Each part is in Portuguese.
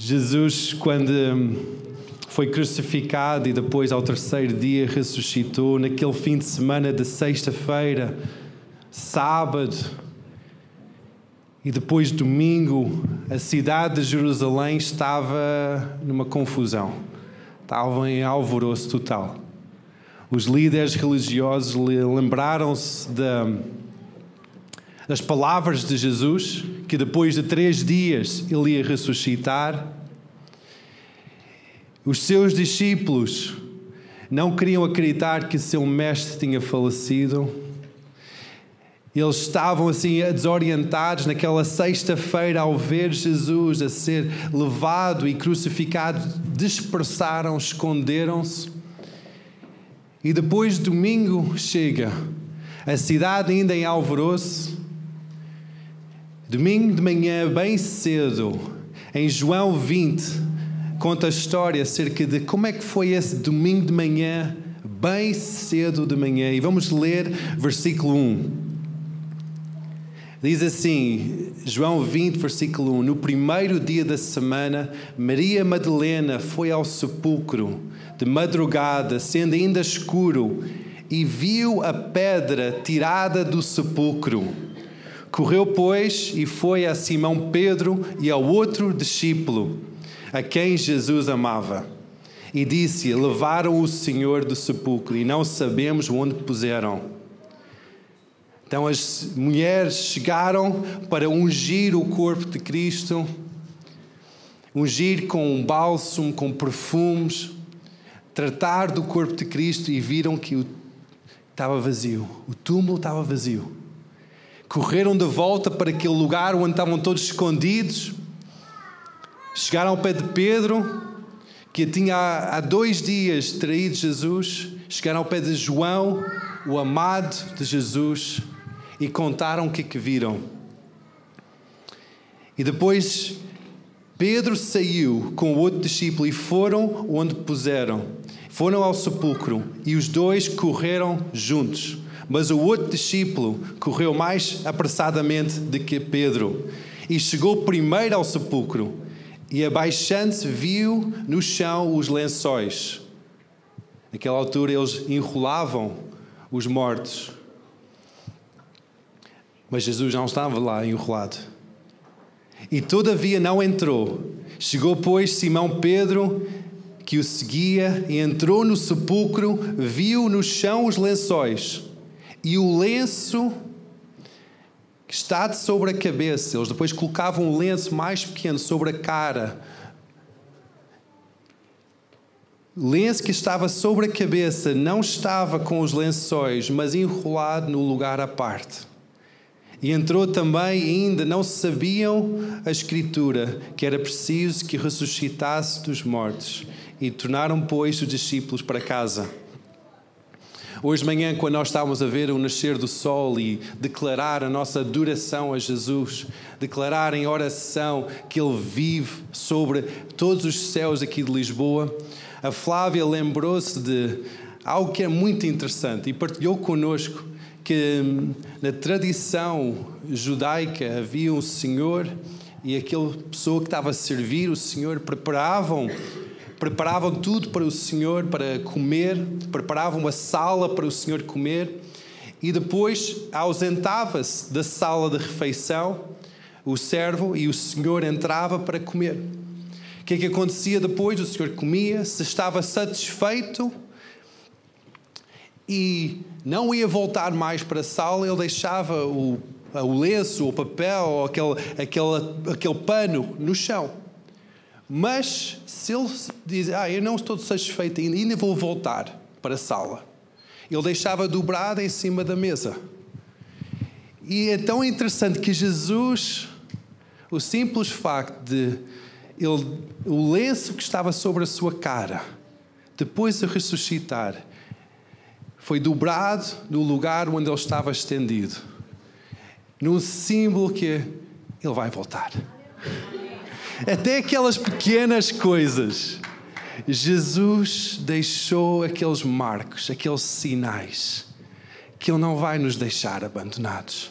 Jesus, quando hum, foi crucificado e depois ao terceiro dia ressuscitou, naquele fim de semana de sexta-feira, sábado e depois domingo, a cidade de Jerusalém estava numa confusão, estava em alvoroço total. Os líderes religiosos lembraram-se das palavras de Jesus, que depois de três dias ele ia ressuscitar. Os seus discípulos não queriam acreditar que seu mestre tinha falecido. Eles estavam assim desorientados naquela sexta-feira ao ver Jesus a ser levado e crucificado, dispersaram, esconderam-se. E depois domingo chega, a cidade ainda em alvoroço. Domingo de manhã, bem cedo, em João 20, conta a história acerca de como é que foi esse domingo de manhã, bem cedo de manhã. E vamos ler versículo 1. Diz assim, João 20, versículo 1: No primeiro dia da semana, Maria Madalena foi ao sepulcro de madrugada, sendo ainda escuro, e viu a pedra tirada do sepulcro. Correu, pois, e foi a Simão Pedro e ao outro discípulo, a quem Jesus amava. E disse: Levaram o Senhor do sepulcro, e não sabemos onde puseram. Então as mulheres chegaram para ungir o corpo de Cristo, ungir com um bálsamo, com perfumes, tratar do corpo de Cristo e viram que estava vazio, o túmulo estava vazio. Correram de volta para aquele lugar onde estavam todos escondidos. Chegaram ao pé de Pedro, que tinha há dois dias traído Jesus. Chegaram ao pé de João, o amado de Jesus e contaram o que, é que viram. E depois Pedro saiu com o outro discípulo e foram onde puseram. Foram ao sepulcro e os dois correram juntos. Mas o outro discípulo correu mais apressadamente do que Pedro e chegou primeiro ao sepulcro e, abaixando-se, viu no chão os lençóis. Naquela altura, eles enrolavam os mortos. Mas Jesus não estava lá enrolado. E todavia não entrou. Chegou, pois, Simão Pedro, que o seguia, e entrou no sepulcro, viu no chão os lençóis e o lenço que está sobre a cabeça. Eles depois colocavam um lenço mais pequeno sobre a cara. Lenço que estava sobre a cabeça não estava com os lençóis, mas enrolado no lugar à parte. E entrou também, ainda não sabiam a Escritura, que era preciso que ressuscitasse dos mortos. E tornaram, pois, os discípulos para casa. Hoje de manhã, quando nós estávamos a ver o nascer do sol e declarar a nossa adoração a Jesus, declarar em oração que Ele vive sobre todos os céus aqui de Lisboa, a Flávia lembrou-se de algo que é muito interessante e partilhou connosco que na tradição judaica havia um senhor e aquela pessoa que estava a servir o senhor preparavam preparavam tudo para o senhor para comer, preparavam uma sala para o senhor comer e depois ausentava-se da sala de refeição o servo e o senhor entrava para comer. O que é que acontecia depois? O senhor comia, se estava satisfeito, e não ia voltar mais para a sala, ele deixava o, o lenço, o papel, aquele, aquele, aquele pano no chão. Mas se ele diz, ah, eu não estou satisfeito ainda, ainda vou voltar para a sala, ele deixava dobrado em cima da mesa. E é tão interessante que Jesus, o simples facto de ele, o lenço que estava sobre a sua cara, depois de ressuscitar, foi dobrado no lugar onde ele estava estendido. Num símbolo que ele vai voltar. Até aquelas pequenas coisas. Jesus deixou aqueles marcos, aqueles sinais, que Ele não vai nos deixar abandonados.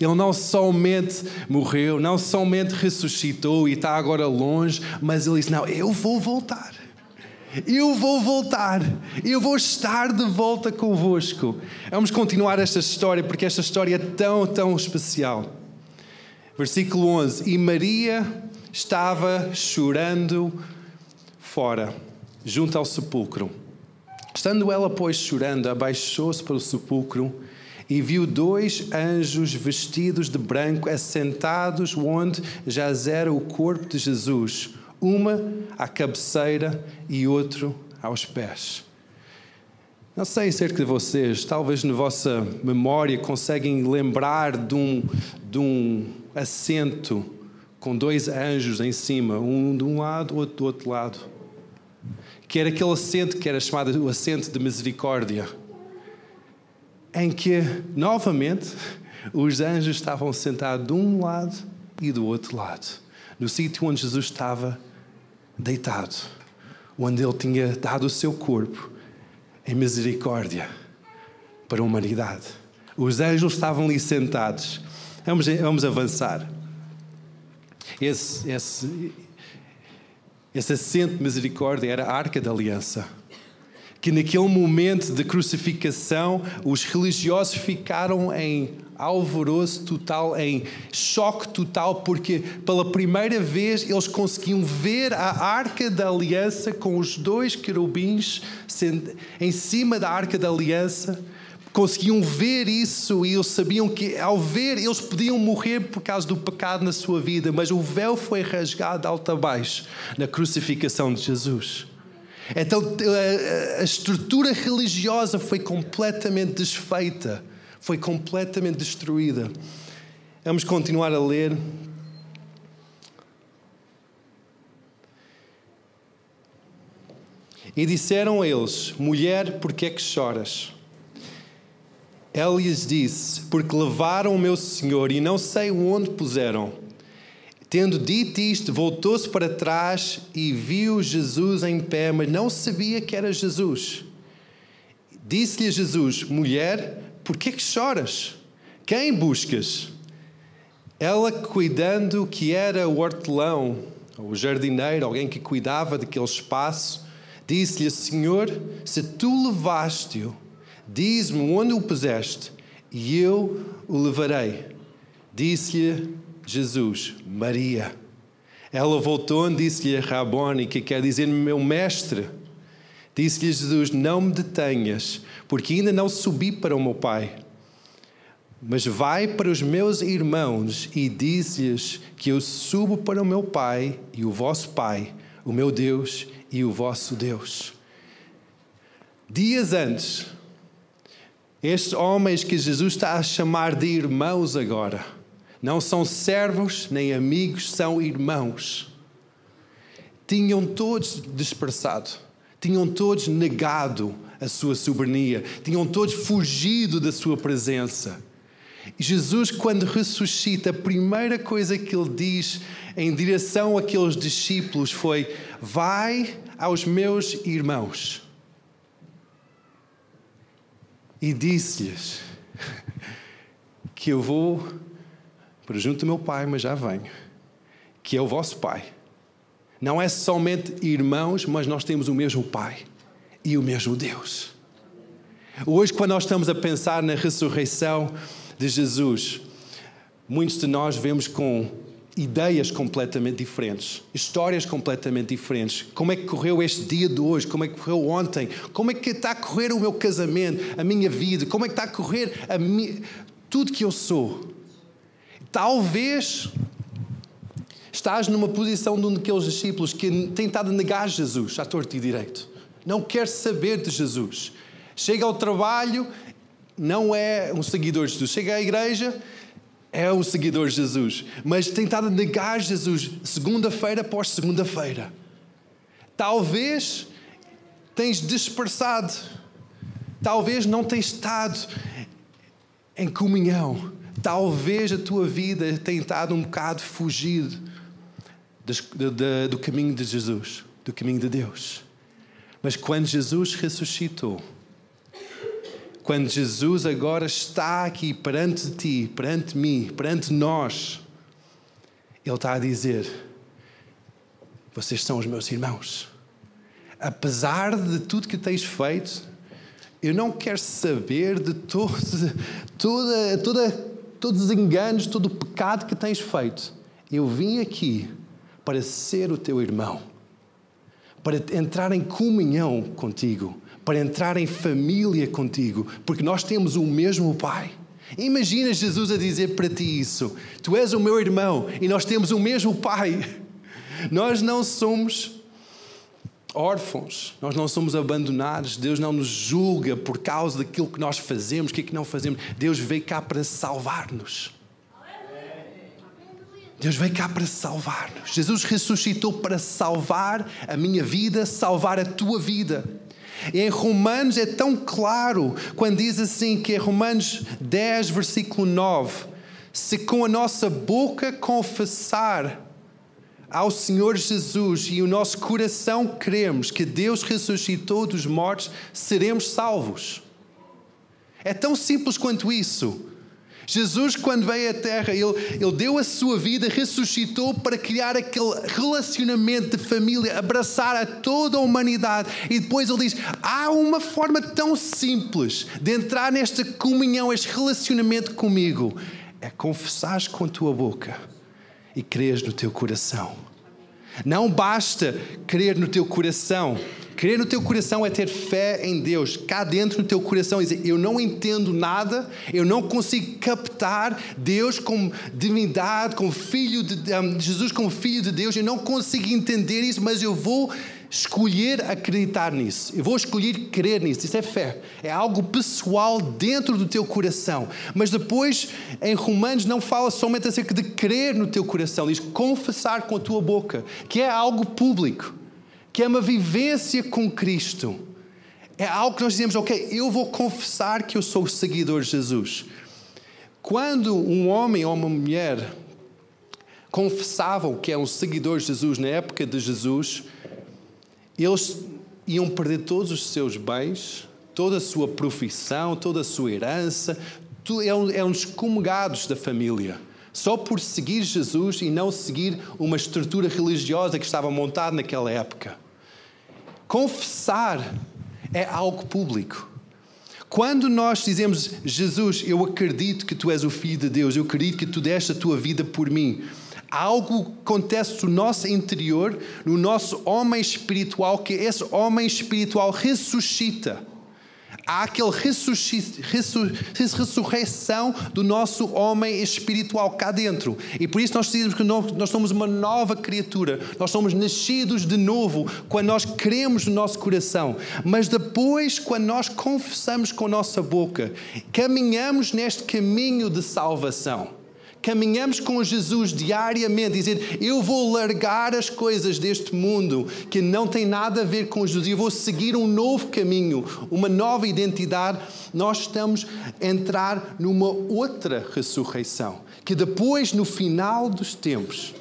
Ele não somente morreu, não somente ressuscitou e está agora longe, mas ele disse: Não, eu vou voltar. Eu vou voltar, eu vou estar de volta convosco. Vamos continuar esta história porque esta história é tão, tão especial. Versículo 11: E Maria estava chorando fora, junto ao sepulcro. Estando ela, pois, chorando, abaixou-se para o sepulcro e viu dois anjos vestidos de branco assentados onde jazera o corpo de Jesus uma à cabeceira e outro aos pés. Não sei acerca de vocês, talvez na vossa memória conseguem lembrar de um, de um assento com dois anjos em cima, um de um lado, outro do outro lado. Que era aquele assento que era chamado o assento de misericórdia, em que, novamente, os anjos estavam sentados de um lado e do outro lado, no sítio onde Jesus estava deitado, onde ele tinha dado o seu corpo em misericórdia para a humanidade. Os anjos estavam ali sentados. Vamos, vamos avançar. Esse, esse, esse assento de misericórdia era a arca da aliança que naquele momento de crucificação os religiosos ficaram em alvoroço total, em choque total, porque pela primeira vez eles conseguiam ver a arca da aliança com os dois querubins em cima da arca da aliança. Conseguiam ver isso e eles sabiam que, ao ver, eles podiam morrer por causa do pecado na sua vida, mas o véu foi rasgado alto a baixo na crucificação de Jesus. Então a estrutura religiosa foi completamente desfeita, foi completamente destruída. Vamos continuar a ler. E disseram a eles: Mulher, por que é que choras? Ela lhes disse: Porque levaram o meu senhor e não sei onde puseram. Tendo dito isto, voltou-se para trás e viu Jesus em pé, mas não sabia que era Jesus. Disse-lhe Jesus: Mulher, por que, que choras? Quem buscas? Ela, cuidando que era o hortelão, o jardineiro, alguém que cuidava daquele espaço, disse-lhe: Senhor, se tu levaste-o, diz-me onde o puseste, e eu o levarei. Disse-lhe Jesus, Maria. Ela voltou e disse-lhe Raboni, que quer dizer meu mestre. Disse-lhe Jesus: Não me detenhas, porque ainda não subi para o meu Pai. Mas vai para os meus irmãos e diz-lhes que eu subo para o meu Pai e o vosso Pai, o meu Deus e o vosso Deus. Dias antes, estes homens que Jesus está a chamar de irmãos agora, não são servos nem amigos, são irmãos. Tinham todos dispersado, tinham todos negado a sua soberania, tinham todos fugido da sua presença. Jesus, quando ressuscita, a primeira coisa que ele diz em direção àqueles discípulos foi: Vai aos meus irmãos. E disse-lhes que eu vou para junto do meu Pai, mas já venho, que é o vosso Pai. Não é somente irmãos, mas nós temos o mesmo Pai e o mesmo Deus. Hoje, quando nós estamos a pensar na ressurreição de Jesus, muitos de nós vemos com ideias completamente diferentes, histórias completamente diferentes. Como é que correu este dia de hoje? Como é que correu ontem? Como é que está a correr o meu casamento, a minha vida? Como é que está a correr a mi... tudo que eu sou? Talvez estás numa posição de um daqueles discípulos que tem estado a negar Jesus à torto e direito. Não quer saber de Jesus. Chega ao trabalho, não é um seguidor de Jesus. Chega à igreja, é um seguidor de Jesus. Mas tem estado a negar Jesus segunda-feira após segunda-feira. Talvez tens dispersado. Talvez não tens estado em comunhão Talvez a tua vida tenha estado um bocado fugir do caminho de Jesus, do caminho de Deus. Mas quando Jesus ressuscitou, quando Jesus agora está aqui perante ti, perante mim, perante nós, Ele está a dizer: Vocês são os meus irmãos. Apesar de tudo que tens feito, eu não quero saber de todo, toda, toda, todos os enganos, todo o pecado que tens feito. Eu vim aqui para ser o teu irmão, para entrar em comunhão contigo, para entrar em família contigo, porque nós temos o mesmo Pai. Imagina Jesus a dizer para ti isso: Tu és o meu irmão e nós temos o mesmo Pai. Nós não somos órfãos, nós não somos abandonados, Deus não nos julga por causa daquilo que nós fazemos, o que é que não fazemos. Deus veio cá para salvar-nos. Deus veio cá para salvar-nos. Jesus ressuscitou para salvar a minha vida, salvar a tua vida. Em Romanos é tão claro quando diz assim que em Romanos 10, versículo 9: se com a nossa boca confessar ao Senhor Jesus e o nosso coração cremos que Deus ressuscitou dos mortos, seremos salvos. É tão simples quanto isso. Jesus, quando veio à Terra, ele, ele deu a sua vida, ressuscitou para criar aquele relacionamento de família, abraçar a toda a humanidade. E depois ele diz: há uma forma tão simples de entrar nesta comunhão, este relacionamento comigo. É confessares com a tua boca e crês no teu coração. Não basta crer no teu coração. Crer no teu coração é ter fé em Deus, cá dentro no teu coração, dizer: Eu não entendo nada, eu não consigo captar Deus como divindade, como filho de um, Jesus, como filho de Deus, eu não consigo entender isso, mas eu vou escolher acreditar nisso, eu vou escolher crer nisso. Isso é fé, é algo pessoal dentro do teu coração. Mas depois, em Romanos, não fala somente acerca de crer no teu coração, diz confessar com a tua boca, que é algo público, que é uma vivência com Cristo. É algo que nós dizemos, ok, eu vou confessar que eu sou seguidor de Jesus. Quando um homem ou uma mulher confessavam que é um seguidor de Jesus na época de Jesus, eles iam perder todos os seus bens, toda a sua profissão, toda a sua herança, eram, eram excomungados da família. Só por seguir Jesus e não seguir uma estrutura religiosa que estava montada naquela época. Confessar é algo público. Quando nós dizemos, Jesus, eu acredito que tu és o Filho de Deus, eu acredito que tu deste a tua vida por mim, algo acontece no nosso interior, no nosso homem espiritual, que esse homem espiritual ressuscita. Há aquela ressurreição do nosso homem espiritual cá dentro. E por isso nós dizemos que nós somos uma nova criatura. Nós somos nascidos de novo quando nós cremos no nosso coração. Mas depois, quando nós confessamos com a nossa boca, caminhamos neste caminho de salvação caminhamos com Jesus diariamente, dizer: Eu vou largar as coisas deste mundo que não tem nada a ver com Jesus, eu vou seguir um novo caminho, uma nova identidade. Nós estamos a entrar numa outra ressurreição, que depois, no final dos tempos,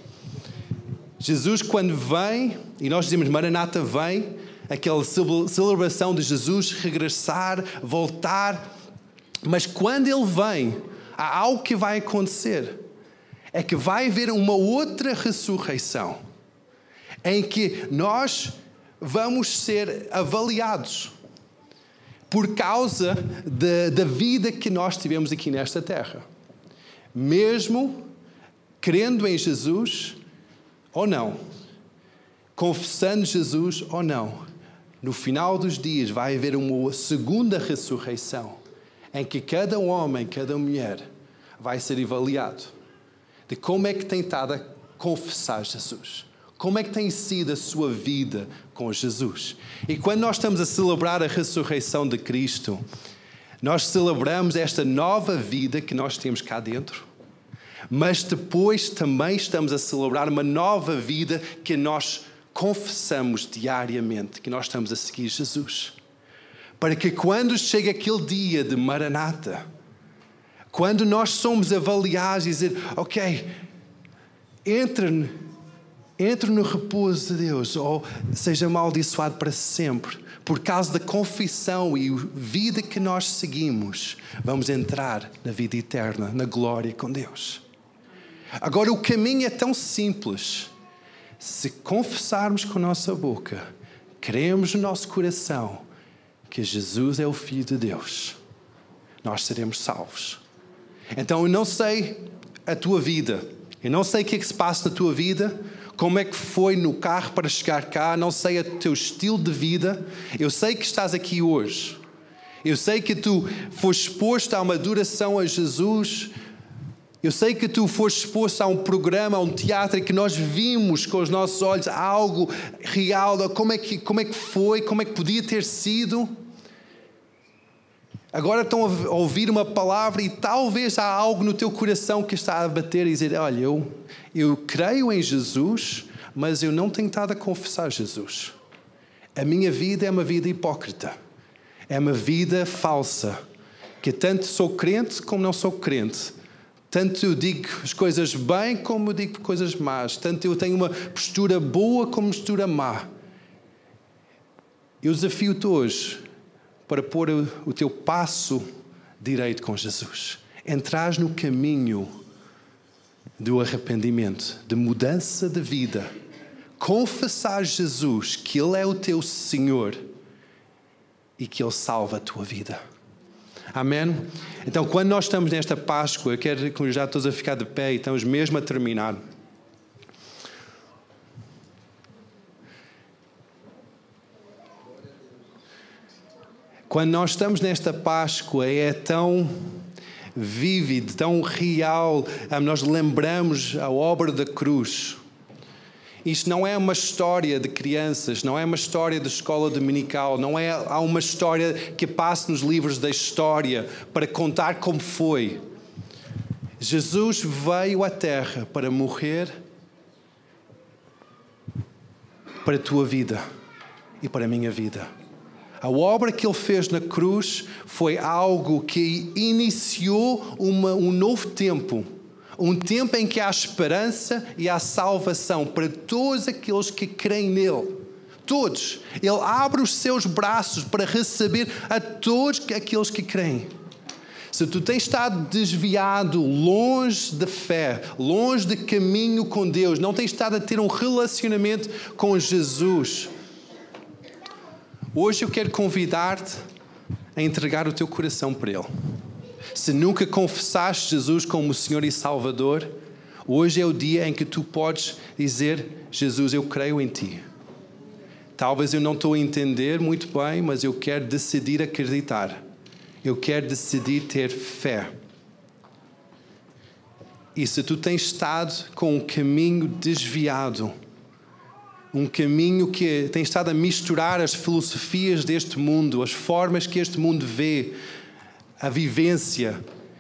Jesus, quando vem, e nós dizemos Maranata vem, aquela celebração de Jesus regressar, voltar, mas quando ele vem, há algo que vai acontecer. É que vai haver uma outra ressurreição em que nós vamos ser avaliados por causa de, da vida que nós tivemos aqui nesta terra. Mesmo crendo em Jesus ou não, confessando Jesus ou não, no final dos dias vai haver uma segunda ressurreição em que cada homem, cada mulher vai ser avaliado de como é que tem estado a confessar Jesus. Como é que tem sido a sua vida com Jesus? E quando nós estamos a celebrar a ressurreição de Cristo, nós celebramos esta nova vida que nós temos cá dentro, mas depois também estamos a celebrar uma nova vida que nós confessamos diariamente, que nós estamos a seguir Jesus para que quando chega aquele dia de Maranata, quando nós somos avaliados e dizer, ok, entra, entre no repouso de Deus ou seja amaldiçoado para sempre. Por causa da confissão e vida que nós seguimos, vamos entrar na vida eterna, na glória com Deus. Agora, o caminho é tão simples. Se confessarmos com nossa boca, cremos no nosso coração que Jesus é o Filho de Deus, nós seremos salvos. Então, eu não sei a tua vida, eu não sei o que é que se passa na tua vida, como é que foi no carro para chegar cá, não sei o teu estilo de vida, eu sei que estás aqui hoje. Eu sei que tu foste exposto a uma adoração a Jesus, eu sei que tu foste exposto a um programa, a um teatro que nós vimos com os nossos olhos algo real, como é que, como é que foi, como é que podia ter sido. Agora estão a ouvir uma palavra e talvez há algo no teu coração que está a bater e dizer: Olha, eu, eu creio em Jesus, mas eu não tenho estado a confessar Jesus. A minha vida é uma vida hipócrita, é uma vida falsa, que tanto sou crente como não sou crente. Tanto eu digo as coisas bem como eu digo coisas más. Tanto eu tenho uma postura boa como postura má. Eu desafio-te hoje para pôr o teu passo direito com Jesus. Entrar no caminho do arrependimento, de mudança de vida. Confessar Jesus que Ele é o teu Senhor e que Ele salva a tua vida. Amém? Então, quando nós estamos nesta Páscoa, eu quero convidar todos a ficar de pé e estamos mesmo a terminar. Quando nós estamos nesta Páscoa, é tão vívido, tão real, ah, nós lembramos a obra da cruz. Isto não é uma história de crianças, não é uma história de escola dominical, não é há uma história que passa nos livros da história para contar como foi. Jesus veio à terra para morrer para a tua vida e para a minha vida. A obra que ele fez na cruz foi algo que iniciou uma, um novo tempo. Um tempo em que há esperança e há salvação para todos aqueles que creem nele. Todos. Ele abre os seus braços para receber a todos aqueles que creem. Se tu tens estado desviado, longe da fé, longe de caminho com Deus, não tens estado a ter um relacionamento com Jesus, Hoje eu quero convidar-te a entregar o teu coração para Ele. Se nunca confessaste Jesus como Senhor e Salvador, hoje é o dia em que tu podes dizer: Jesus, eu creio em Ti. Talvez eu não estou a entender muito bem, mas eu quero decidir acreditar. Eu quero decidir ter fé. E se tu tens estado com um caminho desviado, um caminho que tem estado a misturar as filosofias deste mundo, as formas que este mundo vê, a vivência.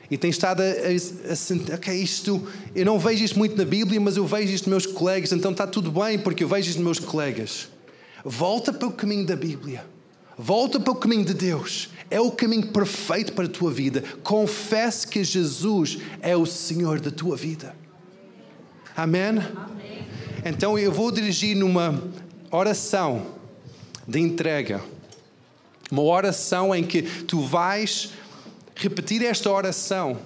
E tem estado a, a, a, ok, isto, eu não vejo isto muito na Bíblia, mas eu vejo isto nos meus colegas, então está tudo bem porque eu vejo isto nos meus colegas. Volta para o caminho da Bíblia. Volta para o caminho de Deus. É o caminho perfeito para a tua vida. Confesse que Jesus é o Senhor da tua vida. Amém? Amém. Então eu vou dirigir numa oração de entrega. Uma oração em que tu vais repetir esta oração,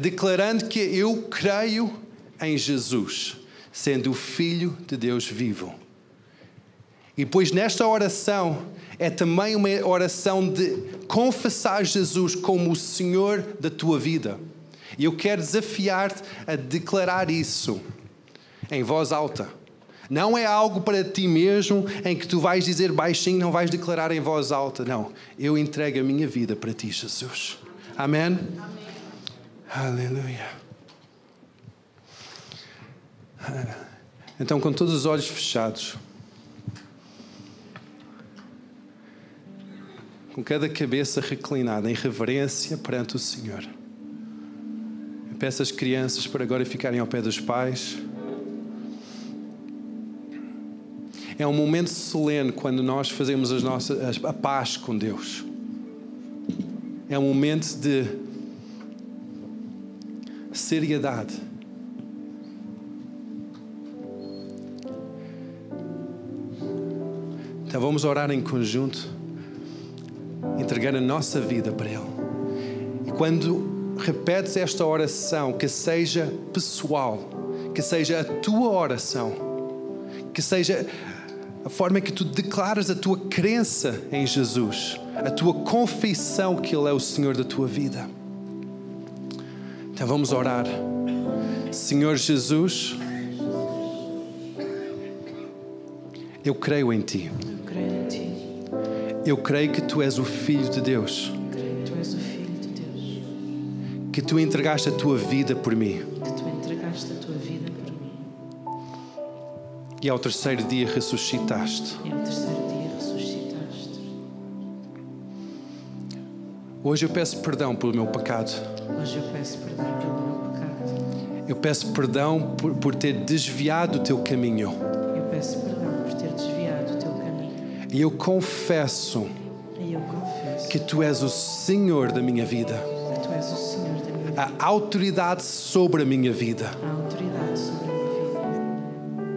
declarando que eu creio em Jesus, sendo o Filho de Deus vivo. E depois nesta oração é também uma oração de confessar Jesus como o Senhor da tua vida. E eu quero desafiar-te a declarar isso em voz alta. Não é algo para ti mesmo em que tu vais dizer baixinho, não vais declarar em voz alta. Não. Eu entrego a minha vida para ti, Jesus. Amém? Amém. Aleluia. Então, com todos os olhos fechados, com cada cabeça reclinada em reverência perante o Senhor, eu peço às crianças para agora ficarem ao pé dos pais. É um momento solene quando nós fazemos as nossas, a paz com Deus. É um momento de seriedade. Então vamos orar em conjunto, entregando a nossa vida para Ele. E quando repetes esta oração, que seja pessoal, que seja a tua oração, que seja a forma que tu declaras a tua crença em Jesus, a tua confissão que Ele é o Senhor da tua vida. Então vamos orar. Senhor Jesus, eu creio em Ti. Eu creio em ti. Eu creio que Tu és o Filho de Deus, Creio que tu és o Filho de Deus. que Tu entregaste a Tua vida por mim Que e ao terceiro dia ressuscitaste. E ao terceiro dia ressuscitaste. Hoje eu peço perdão pelo meu pecado. Hoje eu peço perdão pelo meu pecado. Eu peço perdão por, por ter desviado o Teu caminho. Eu peço perdão por ter desviado o teu caminho. E eu confesso E eu confesso que Tu és o Senhor da minha vida, que tu és o Senhor da minha vida. a autoridade sobre a minha vida. A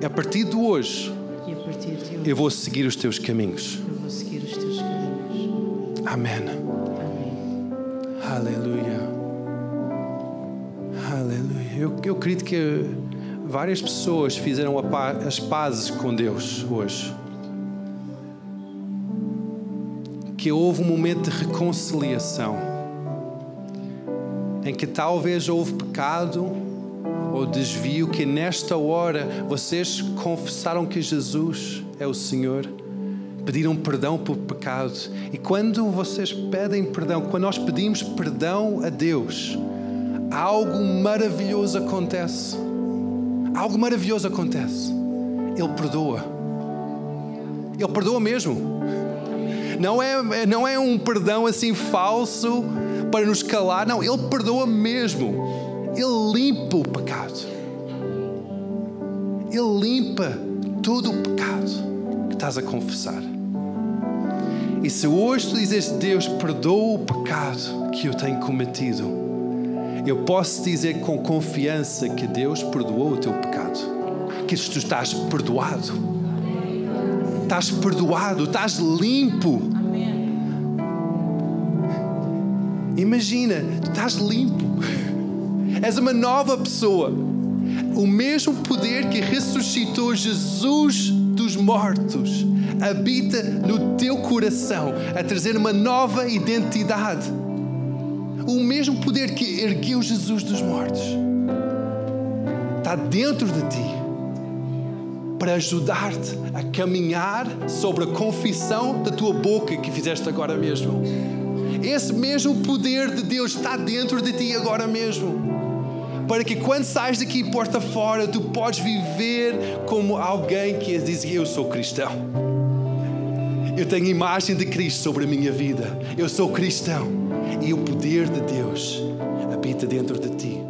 a partir de hoje, E a partir de hoje eu vou seguir os Teus caminhos. Amém. Amém. Aleluia. Aleluia. Eu, eu acredito que várias pessoas fizeram as pazes com Deus hoje. Que houve um momento de reconciliação em que talvez houve pecado ou desvio, que nesta hora vocês confessaram que Jesus é o Senhor pediram perdão por pecado. E quando vocês pedem perdão, quando nós pedimos perdão a Deus, algo maravilhoso acontece. Algo maravilhoso acontece. Ele perdoa. Ele perdoa mesmo. Não é, não é um perdão assim falso para nos calar. Não, Ele perdoa mesmo. Ele limpa o pecado. Ele limpa todo o pecado que estás a confessar. E se hoje tu dizes, Deus, perdoa o pecado que eu tenho cometido, eu posso dizer com confiança que Deus perdoou o teu pecado, que tu estás perdoado. Estás perdoado, estás limpo. Imagina, tu estás limpo. És uma nova pessoa. O mesmo poder que ressuscitou Jesus dos mortos habita no teu coração a trazer uma nova identidade. O mesmo poder que ergueu Jesus dos mortos está dentro de ti para ajudar-te a caminhar sobre a confissão da tua boca que fizeste agora mesmo. Esse mesmo poder de Deus está dentro de ti agora mesmo. Para que quando sais daqui porta fora, tu podes viver como alguém que diz: Eu sou cristão. Eu tenho imagem de Cristo sobre a minha vida. Eu sou cristão. E o poder de Deus habita dentro de ti.